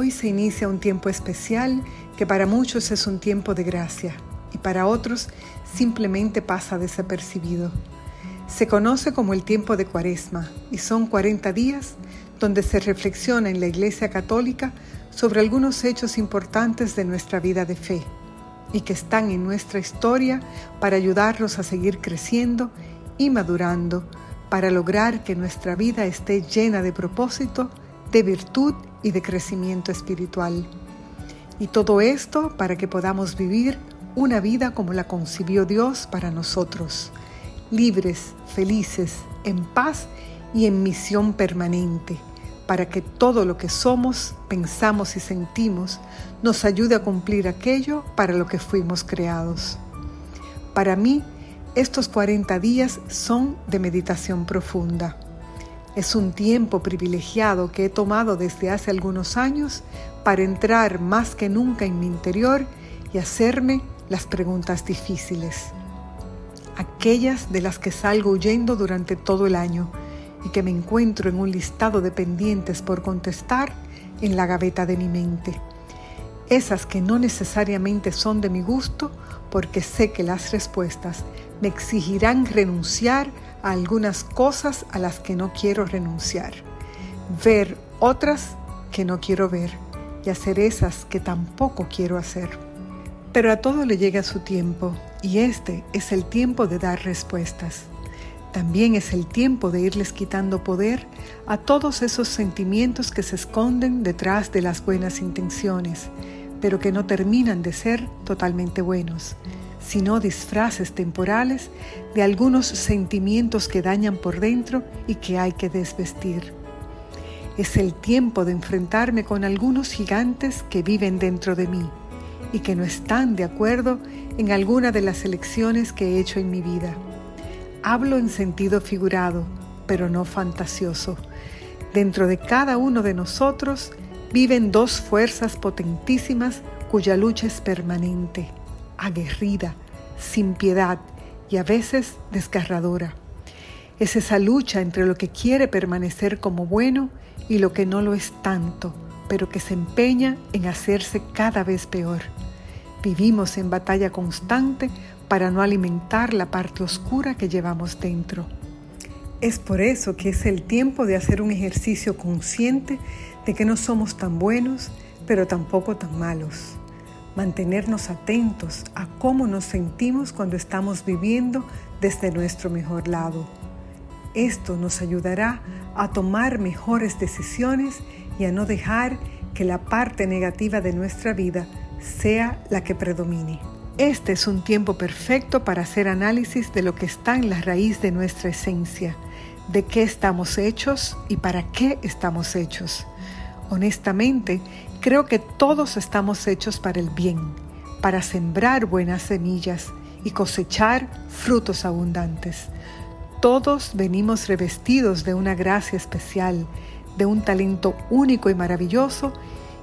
Hoy se inicia un tiempo especial que para muchos es un tiempo de gracia y para otros simplemente pasa desapercibido. Se conoce como el tiempo de Cuaresma y son 40 días donde se reflexiona en la Iglesia Católica sobre algunos hechos importantes de nuestra vida de fe y que están en nuestra historia para ayudarnos a seguir creciendo y madurando para lograr que nuestra vida esté llena de propósito, de virtud y de crecimiento espiritual. Y todo esto para que podamos vivir una vida como la concibió Dios para nosotros, libres, felices, en paz y en misión permanente, para que todo lo que somos, pensamos y sentimos nos ayude a cumplir aquello para lo que fuimos creados. Para mí, estos 40 días son de meditación profunda es un tiempo privilegiado que he tomado desde hace algunos años para entrar más que nunca en mi interior y hacerme las preguntas difíciles, aquellas de las que salgo huyendo durante todo el año y que me encuentro en un listado de pendientes por contestar en la gaveta de mi mente. Esas que no necesariamente son de mi gusto porque sé que las respuestas me exigirán renunciar algunas cosas a las que no quiero renunciar, ver otras que no quiero ver y hacer esas que tampoco quiero hacer. Pero a todo le llega su tiempo y este es el tiempo de dar respuestas. También es el tiempo de irles quitando poder a todos esos sentimientos que se esconden detrás de las buenas intenciones, pero que no terminan de ser totalmente buenos sino disfraces temporales de algunos sentimientos que dañan por dentro y que hay que desvestir. Es el tiempo de enfrentarme con algunos gigantes que viven dentro de mí y que no están de acuerdo en alguna de las elecciones que he hecho en mi vida. Hablo en sentido figurado, pero no fantasioso. Dentro de cada uno de nosotros viven dos fuerzas potentísimas cuya lucha es permanente aguerrida, sin piedad y a veces desgarradora. Es esa lucha entre lo que quiere permanecer como bueno y lo que no lo es tanto, pero que se empeña en hacerse cada vez peor. Vivimos en batalla constante para no alimentar la parte oscura que llevamos dentro. Es por eso que es el tiempo de hacer un ejercicio consciente de que no somos tan buenos, pero tampoco tan malos mantenernos atentos a cómo nos sentimos cuando estamos viviendo desde nuestro mejor lado. Esto nos ayudará a tomar mejores decisiones y a no dejar que la parte negativa de nuestra vida sea la que predomine. Este es un tiempo perfecto para hacer análisis de lo que está en la raíz de nuestra esencia, de qué estamos hechos y para qué estamos hechos. Honestamente, creo que todos estamos hechos para el bien, para sembrar buenas semillas y cosechar frutos abundantes. Todos venimos revestidos de una gracia especial, de un talento único y maravilloso,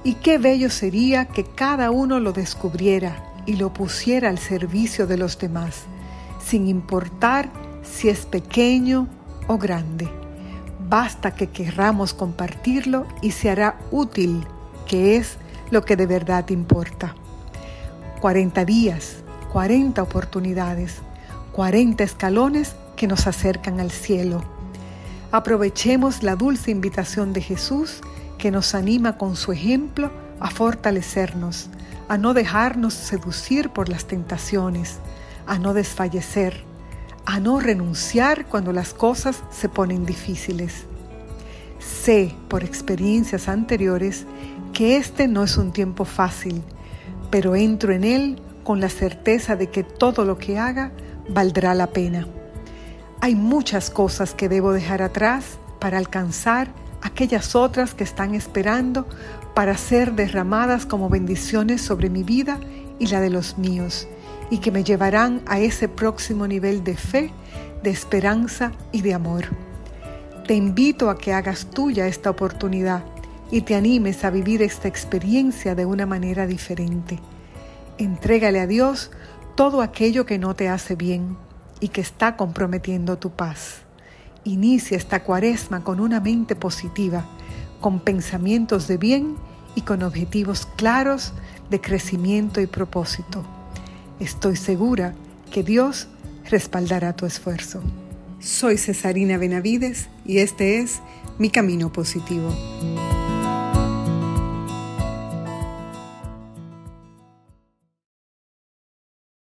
y qué bello sería que cada uno lo descubriera y lo pusiera al servicio de los demás, sin importar si es pequeño o grande. Basta que querramos compartirlo y se hará útil, que es lo que de verdad importa. 40 días, 40 oportunidades, 40 escalones que nos acercan al cielo. Aprovechemos la dulce invitación de Jesús que nos anima con su ejemplo a fortalecernos, a no dejarnos seducir por las tentaciones, a no desfallecer a no renunciar cuando las cosas se ponen difíciles. Sé por experiencias anteriores que este no es un tiempo fácil, pero entro en él con la certeza de que todo lo que haga valdrá la pena. Hay muchas cosas que debo dejar atrás para alcanzar aquellas otras que están esperando para ser derramadas como bendiciones sobre mi vida y la de los míos y que me llevarán a ese próximo nivel de fe, de esperanza y de amor. Te invito a que hagas tuya esta oportunidad y te animes a vivir esta experiencia de una manera diferente. Entrégale a Dios todo aquello que no te hace bien y que está comprometiendo tu paz. Inicia esta cuaresma con una mente positiva, con pensamientos de bien y con objetivos claros de crecimiento y propósito. Estoy segura que Dios respaldará tu esfuerzo. Soy Cesarina Benavides y este es Mi Camino Positivo.